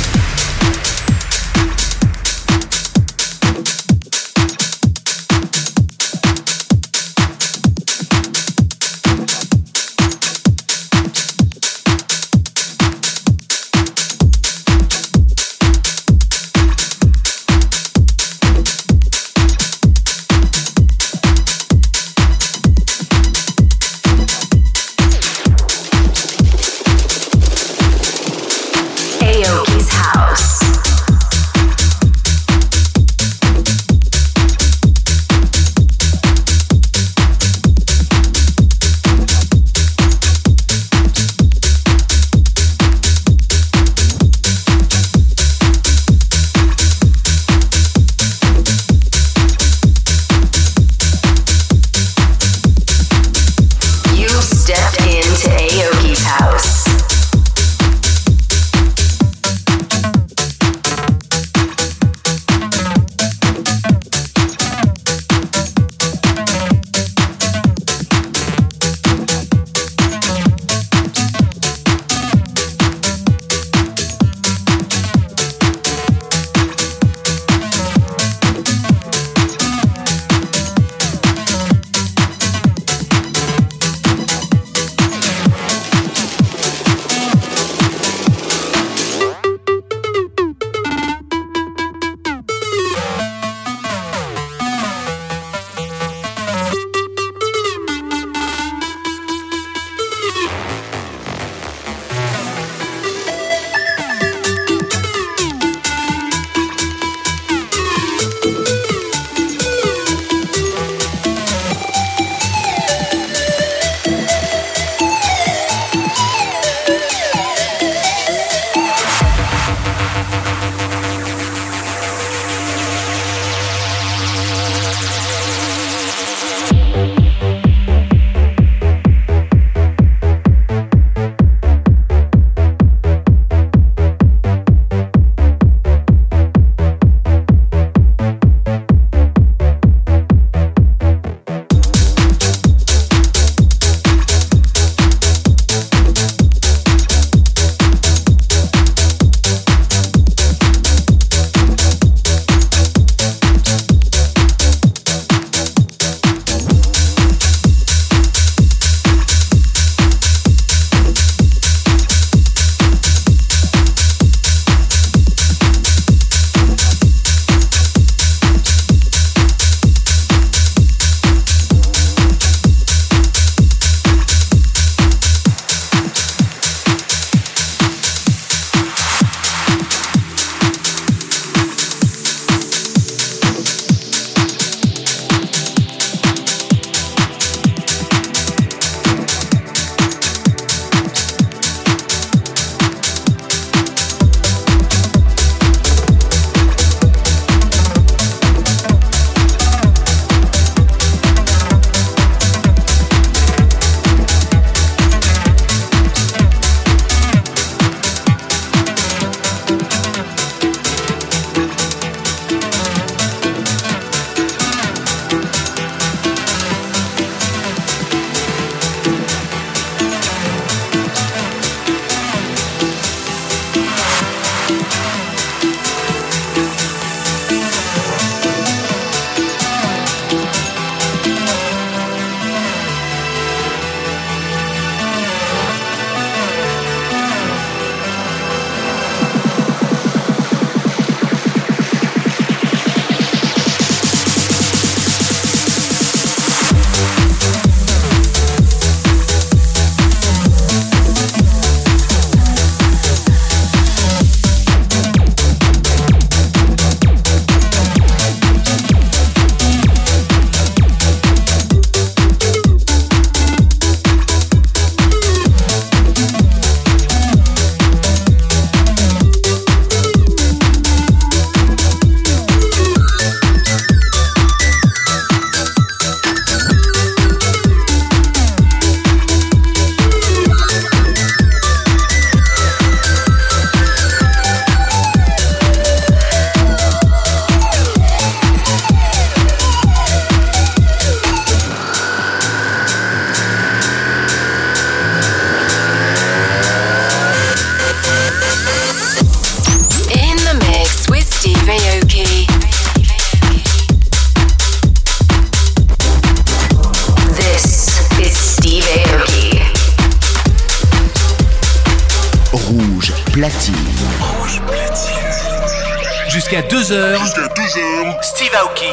Jusqu'à 2h. Jusqu'à 2h. Steve Aoki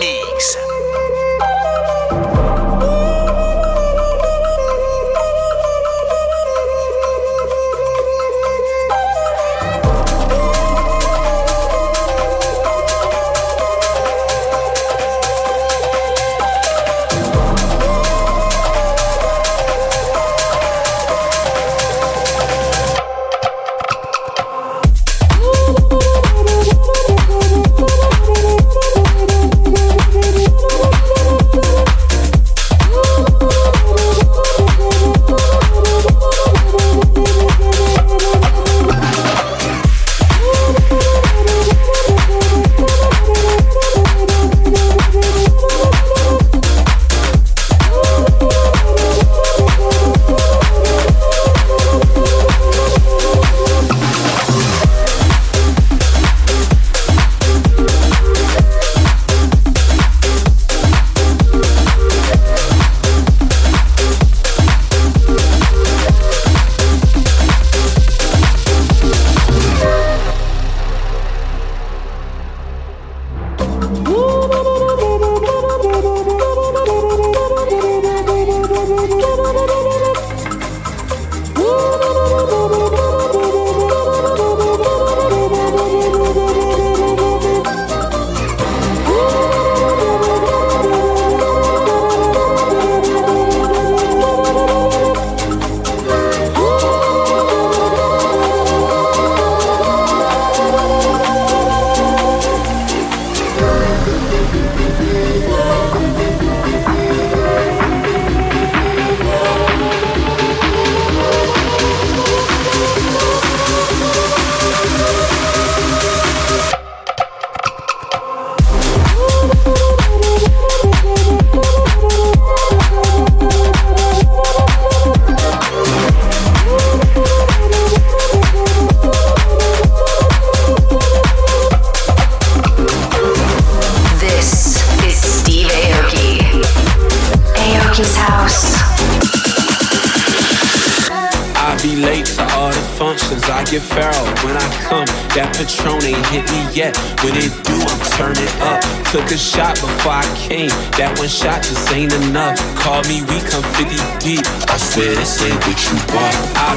Mix.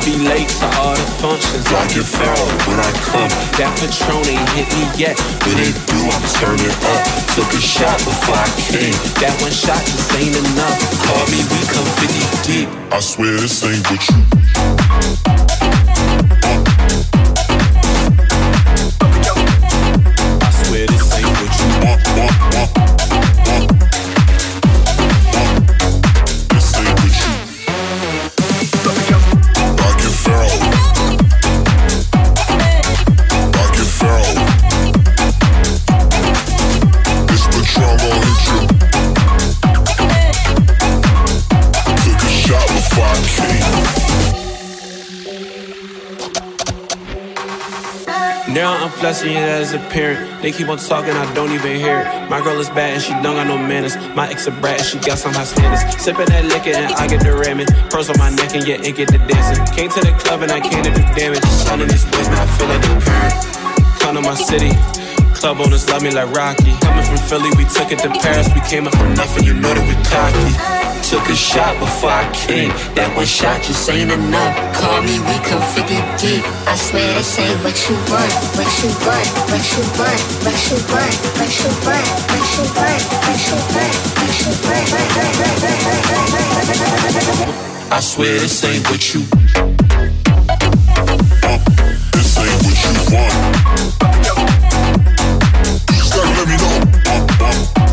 Be late to all the functions. Like your pharaoh when I come. Uh, that Patron ain't hit me yet. but it do, I'm turning up. Took a shot before I came. That one shot just ain't enough. Call me, we come 50 deep. I swear this ain't what you flexing it as a parent. They keep on talking, I don't even hear it. My girl is bad and she don't got no manners. My ex a brat and she got some high standards. Sipping that liquor and I get the ramming. Pearls on my neck and yeah, it get the dancing. Came to the club and I came to do damage. Sun in this now I feel like a parent. Come to my city. Club owners love me like Rocky. Coming from Philly, we took it to Paris. We came up from nothing, you know that we cocky. Took a shot before I came. That one shot just ain't enough. Call me, we come 50 deep. I swear this ain't what you want, what you want, what you want, what you want, what you want, what you want, what you want, what you want. I swear this ain't what you. This ain't what you want. Know.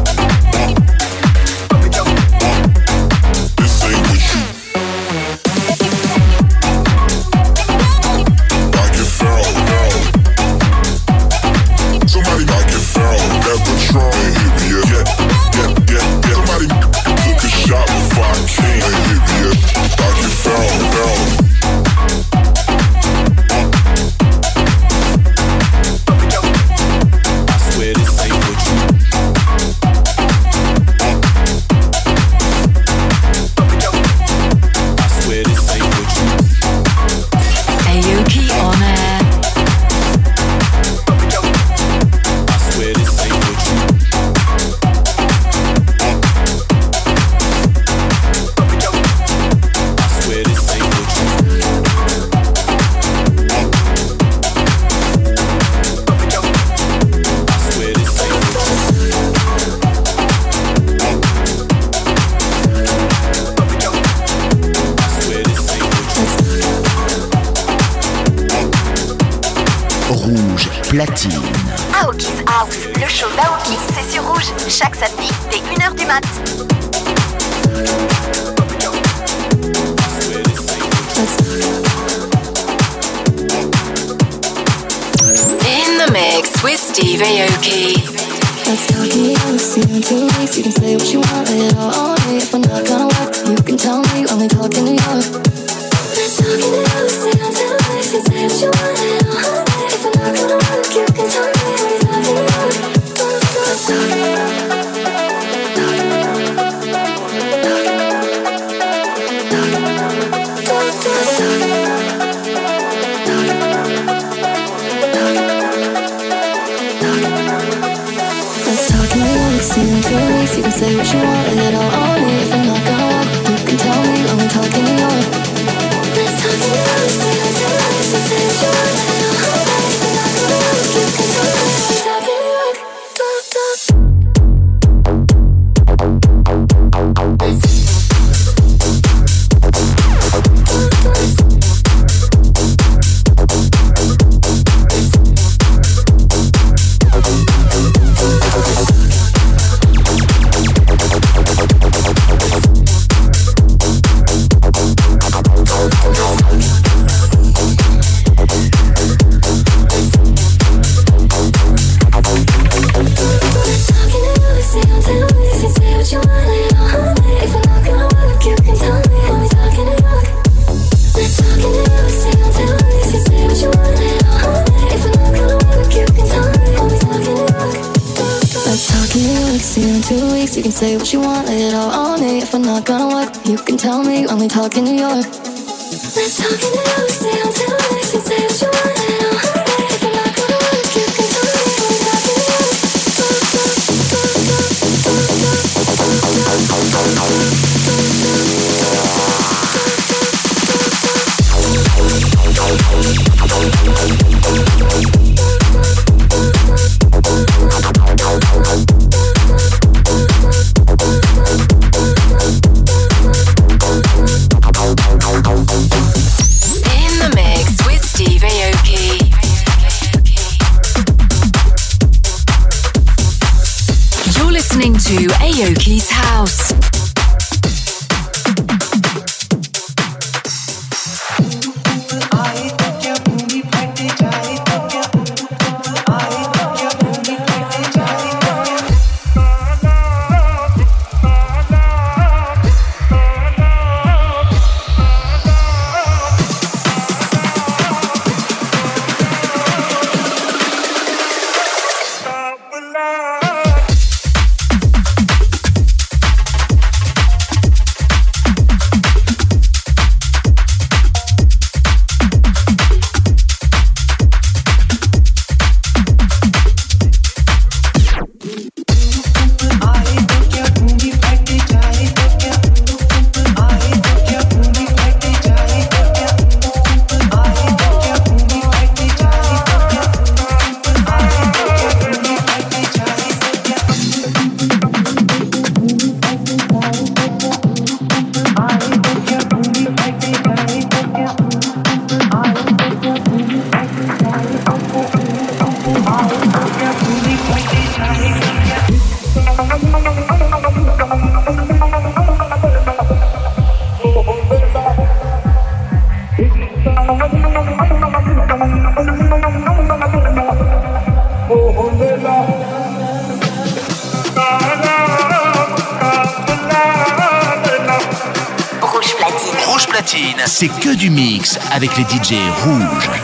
Platine. Aoki's House, le show d'Aoki, c'est sur rouge, chaque samedi dès 1h du mat. In the mix with Steve Aoki. Let's talk it out, see in two weeks. You can say what you want, lay it all on me. If we're not gonna work, you can tell me. Only talk in New York. Let's talk it out, see in two weeks. You can say what you want, lay it all on me. Say what you want, two weeks. You can say what you want, lay it all on me. If we're not gonna work, you can tell me. Only talk in New York. Let's talk in New York, see in two weeks. You can say what you want, du mix avec les DJ rouges.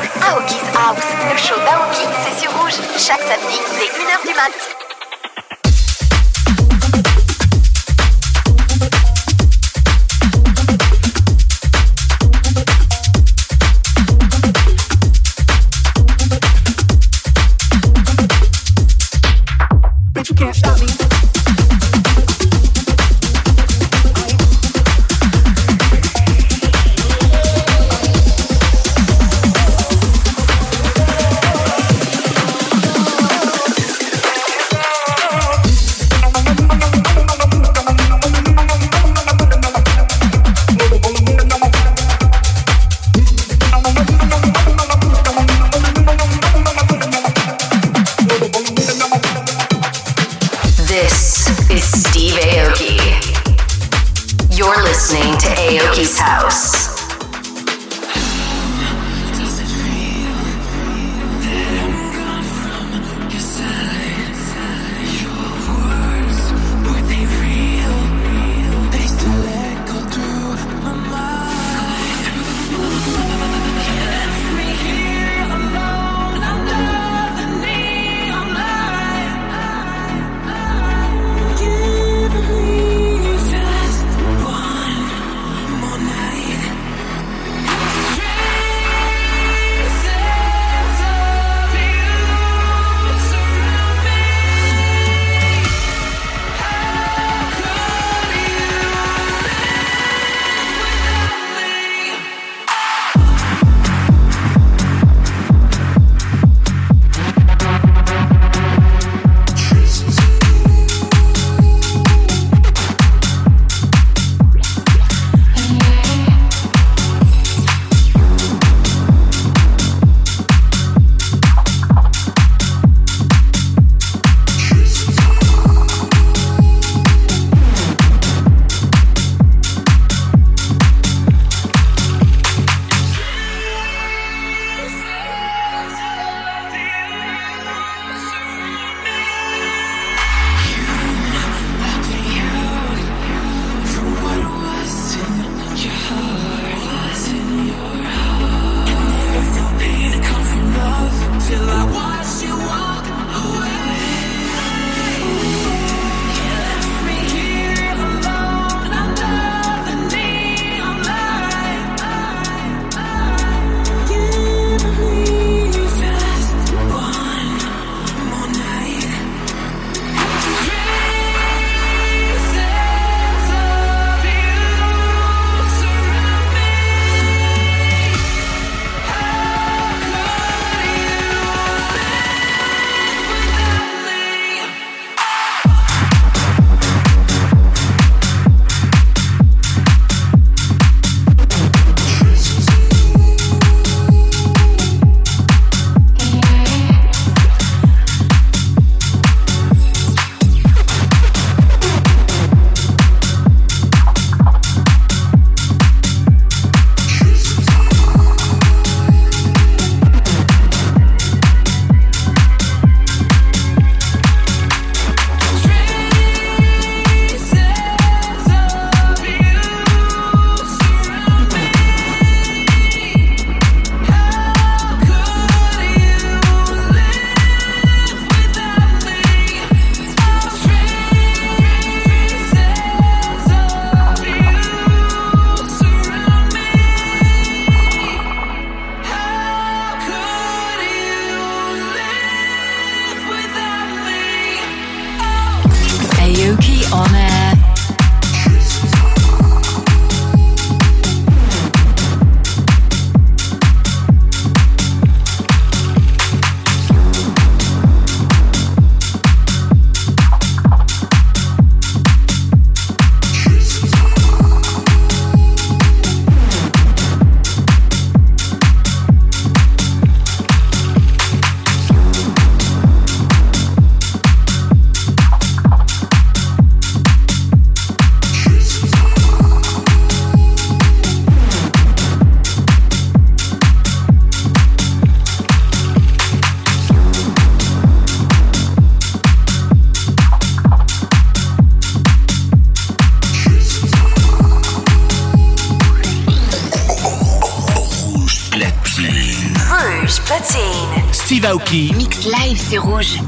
C'est rouge.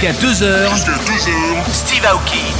Jusqu'à 2h. Steve Aoki.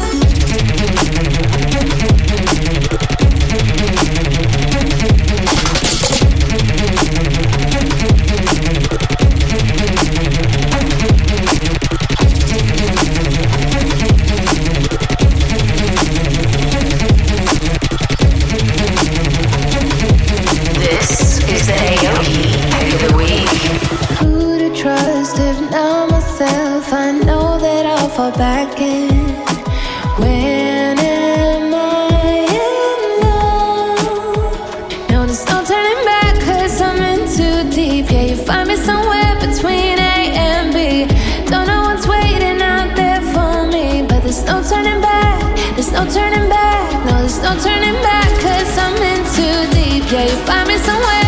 no turning back. No, there's no turning back, cause I'm in too deep. Yeah, you find me somewhere.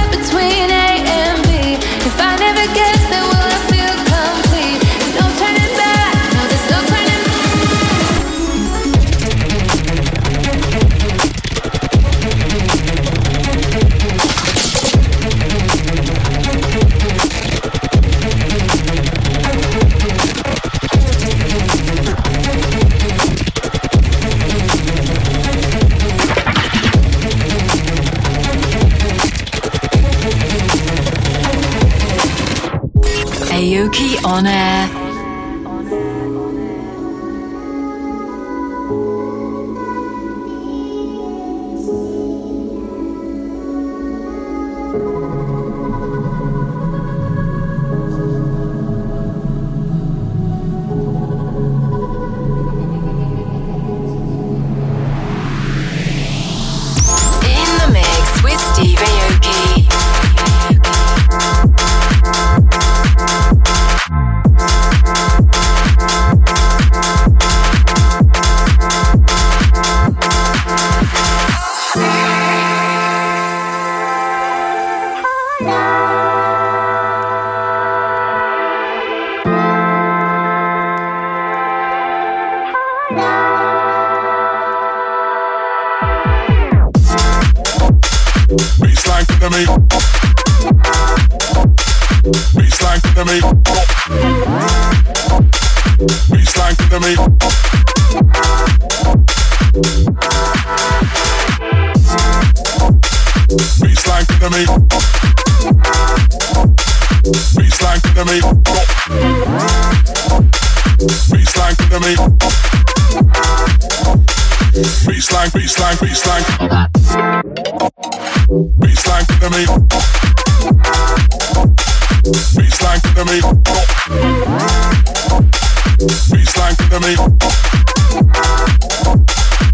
よね。to me. Baseline to me. Baseline, baseline, baseline. Baseline to me. Baseline to me. Baseline to me.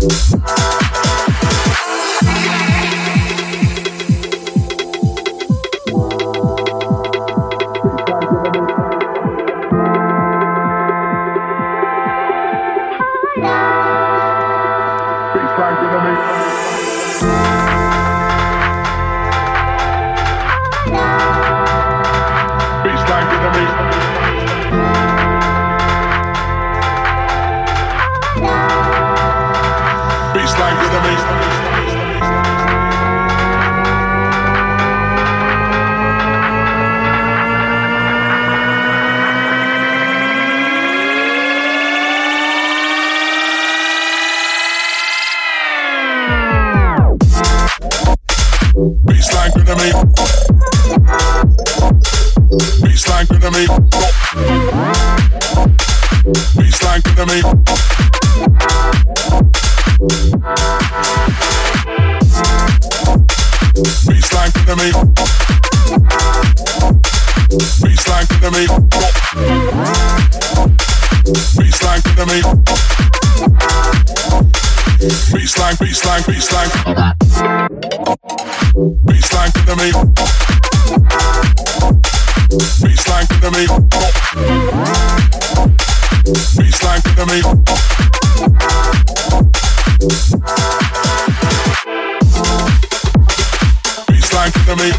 Baseline to me. To me.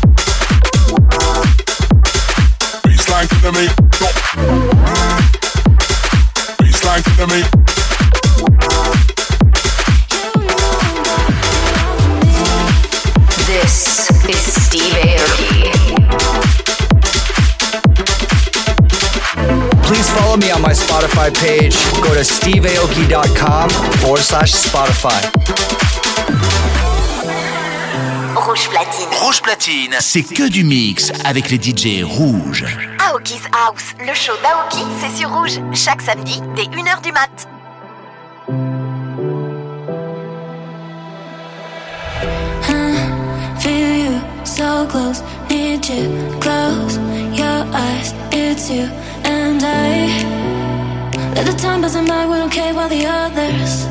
Baseline to me. Baseline to me. This is Steve Aoki. Please follow me on my Spotify page. Go to steveaoki.com forward slash Spotify. Rouge platine. Rouge platine, c'est que du mix avec les DJ rouges. Aoki's House, le show d'Aoki, c'est sur rouge. Chaque samedi, dès 1h du mat. Feel you so close, need you close. Your eyes, it's you and I. Let the time pass by, we don't care about the others.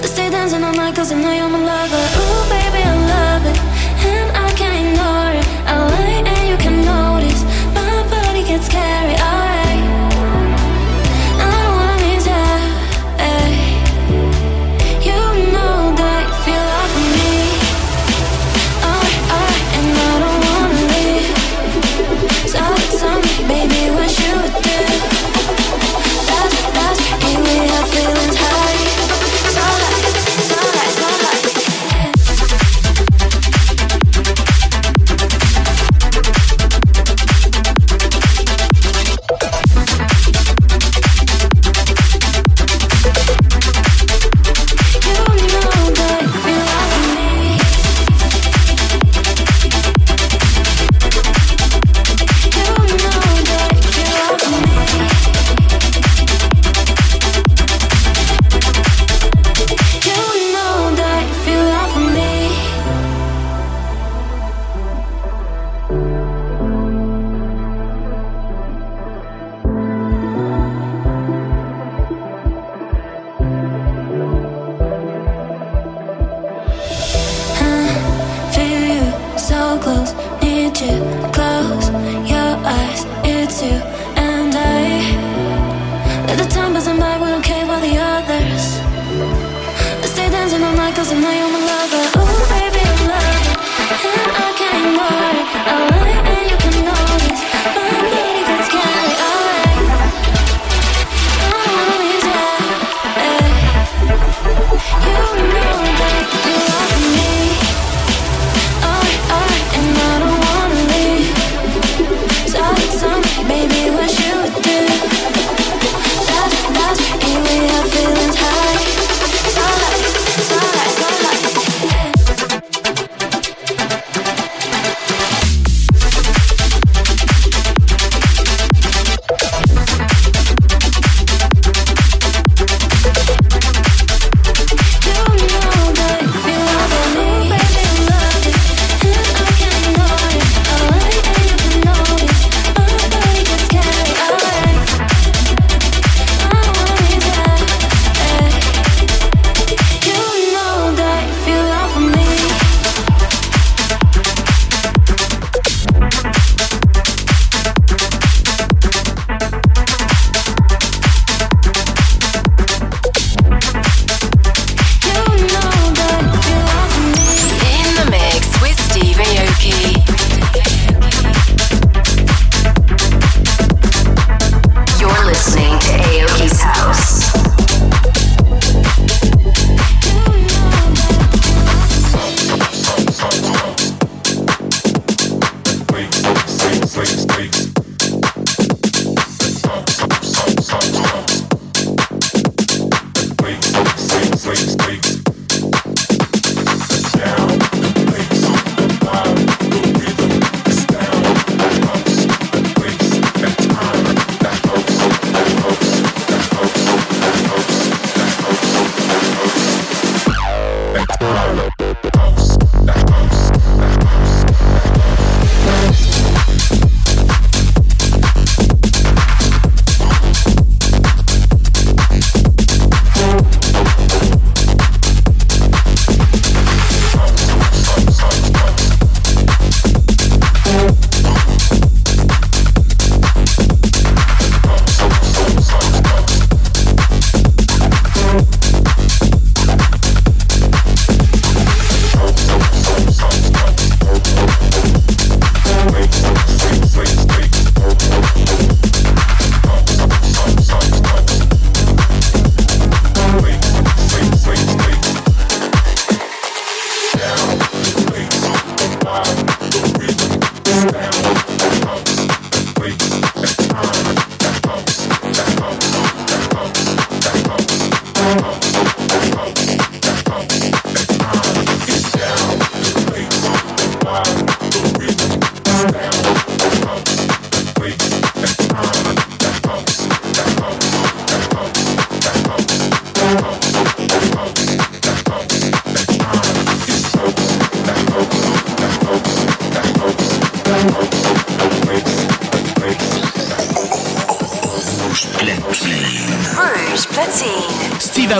Let's stay dancing all night, cause I know you're my lover. Ooh, baby, I love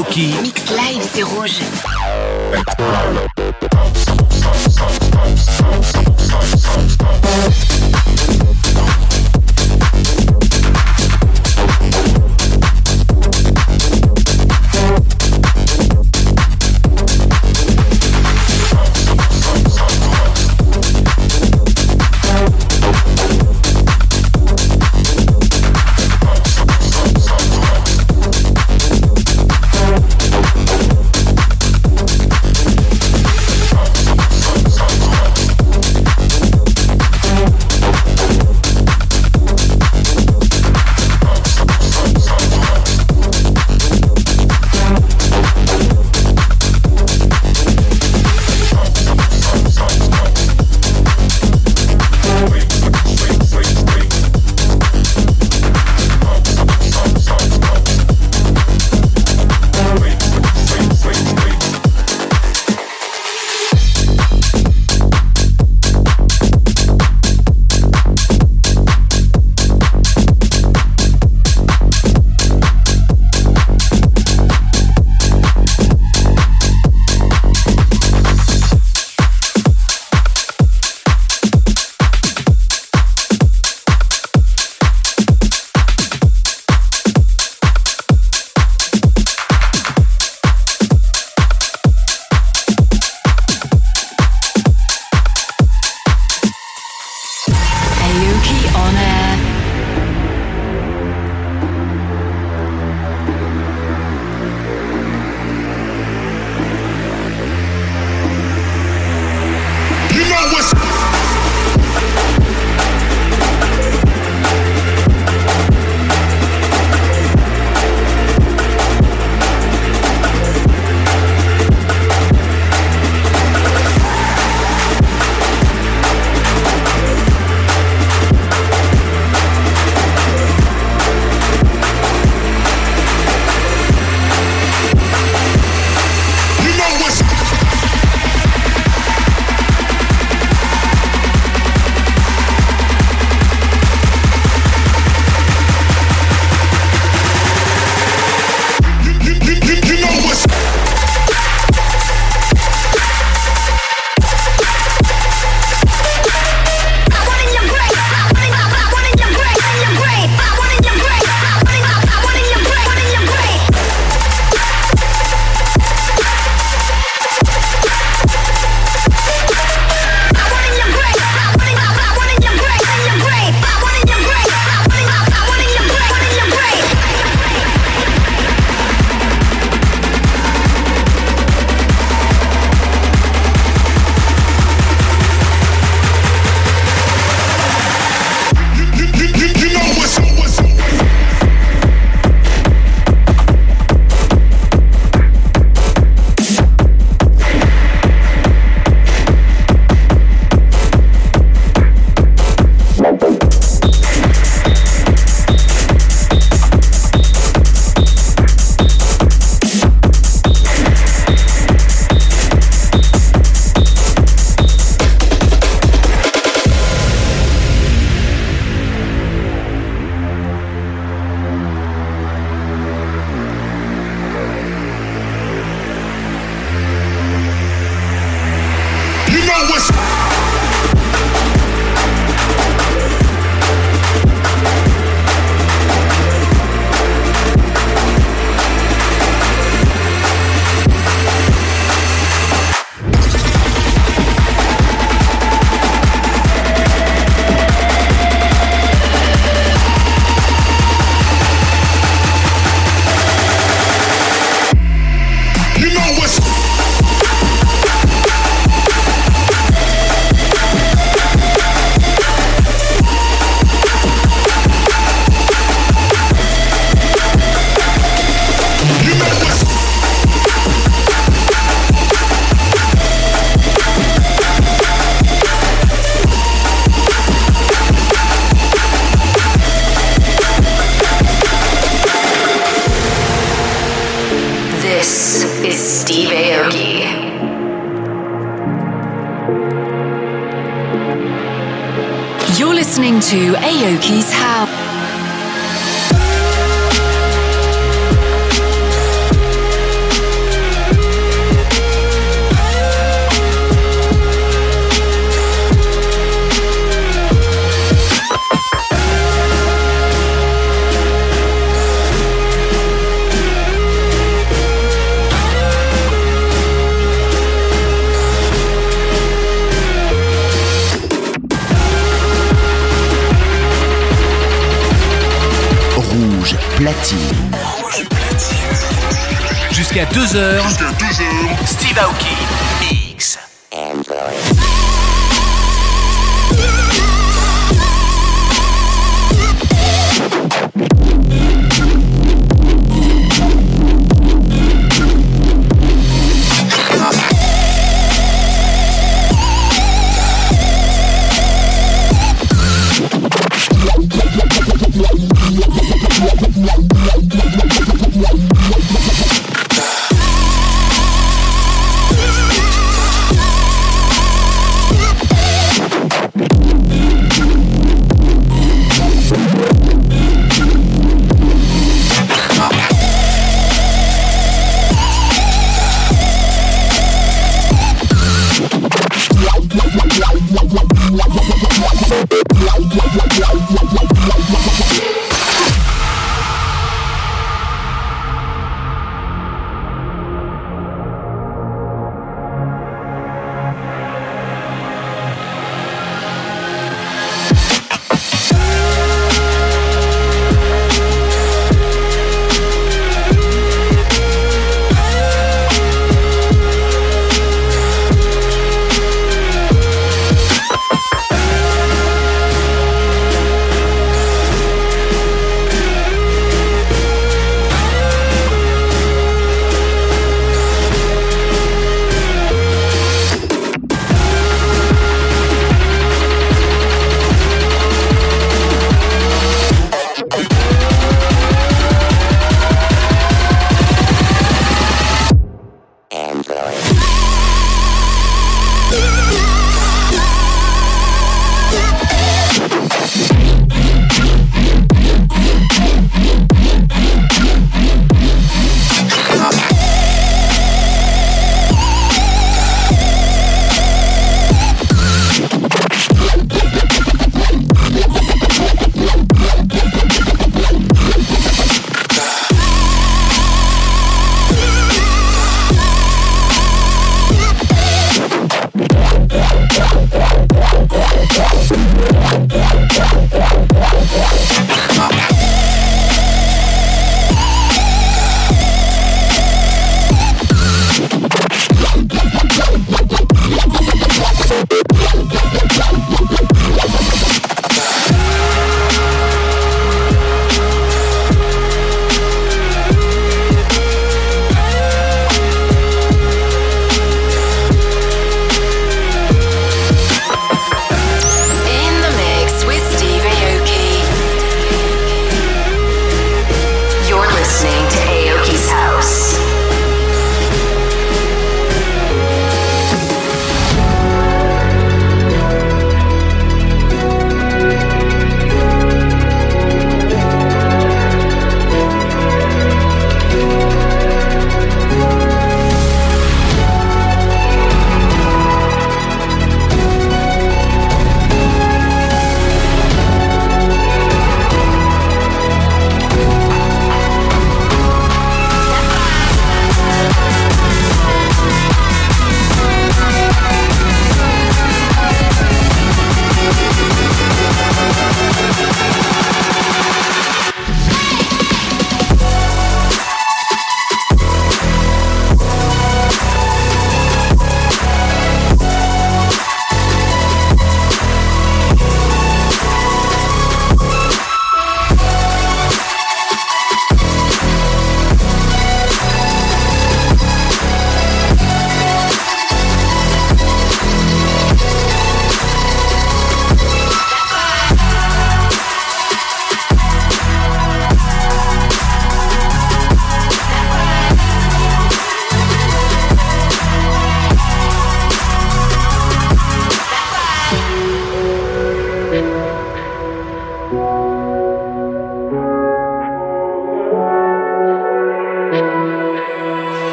Aoki. Mix live, c'est rouge. Platine. Jusqu'à 2h. Jusqu'à 2h. Steve Aoki. Mix.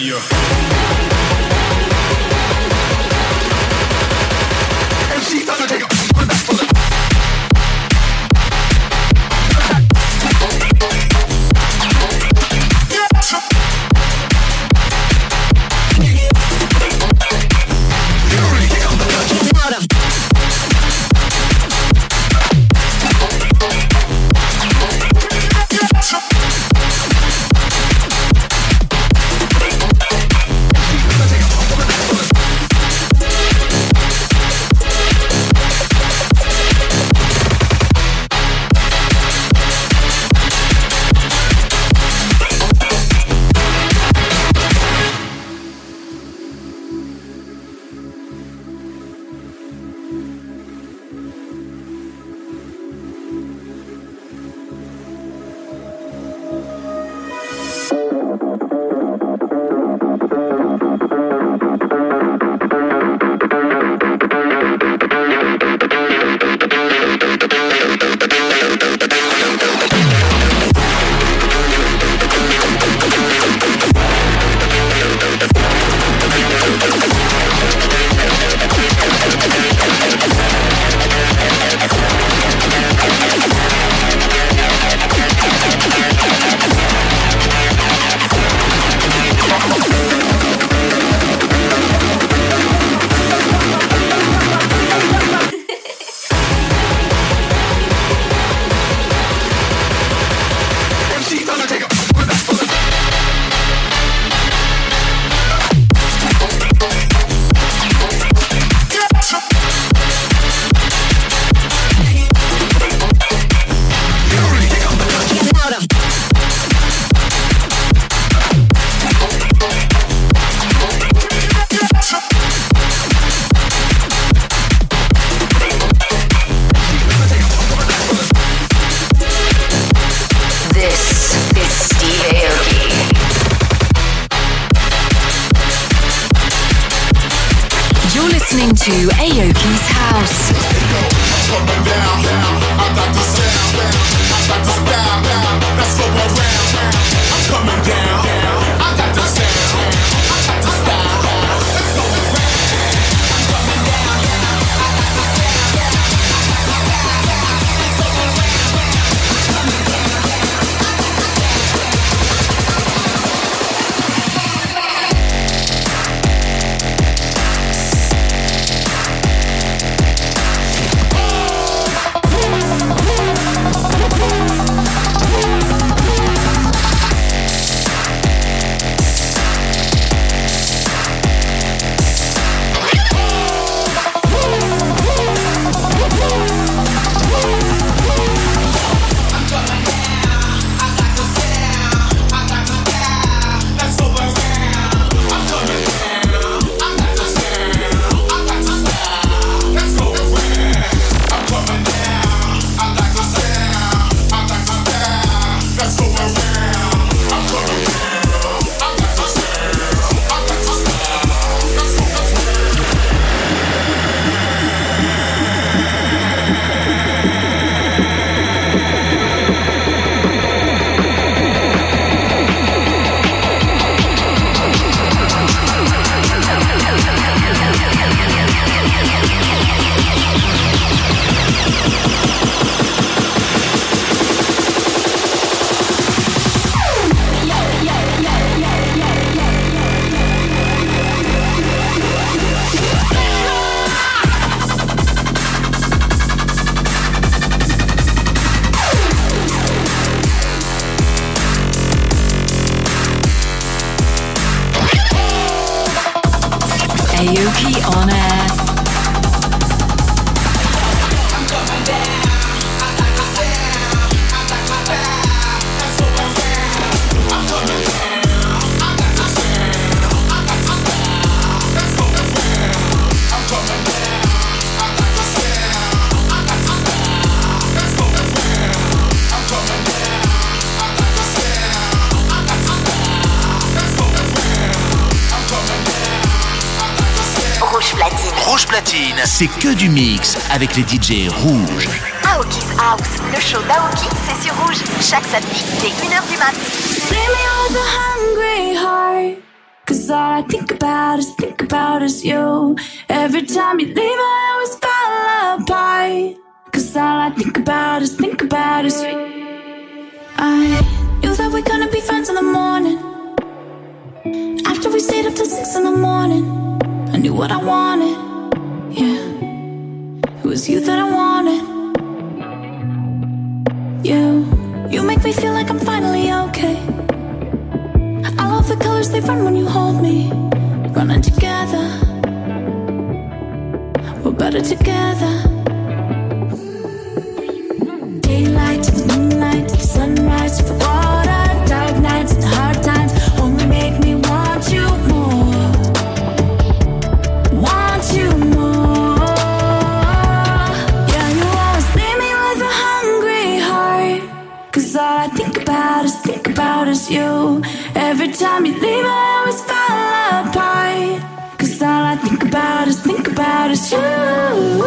Who this say yo? MC Undertaker. This Rouge Platine, c'est que du mix avec les DJ rouges. Aoki's House, le show d'Aoki, c'est sur rouge. Chaque samedi, dès 1h du mat. hungry heart. Cause all I think about is think about is you. Every time you leave, I always fall apart. Cause all I think about is think about is you. I knew that we're gonna be friends in the morning. After we stayed up till six in the morning, I knew what I wanted. Yeah, it was you that I wanted. You, you make me feel like I'm finally okay. I love the colors they run when you hold me. Running together, we're better together. Time you leave, I always fall apart. Cause all I think about is think about is you.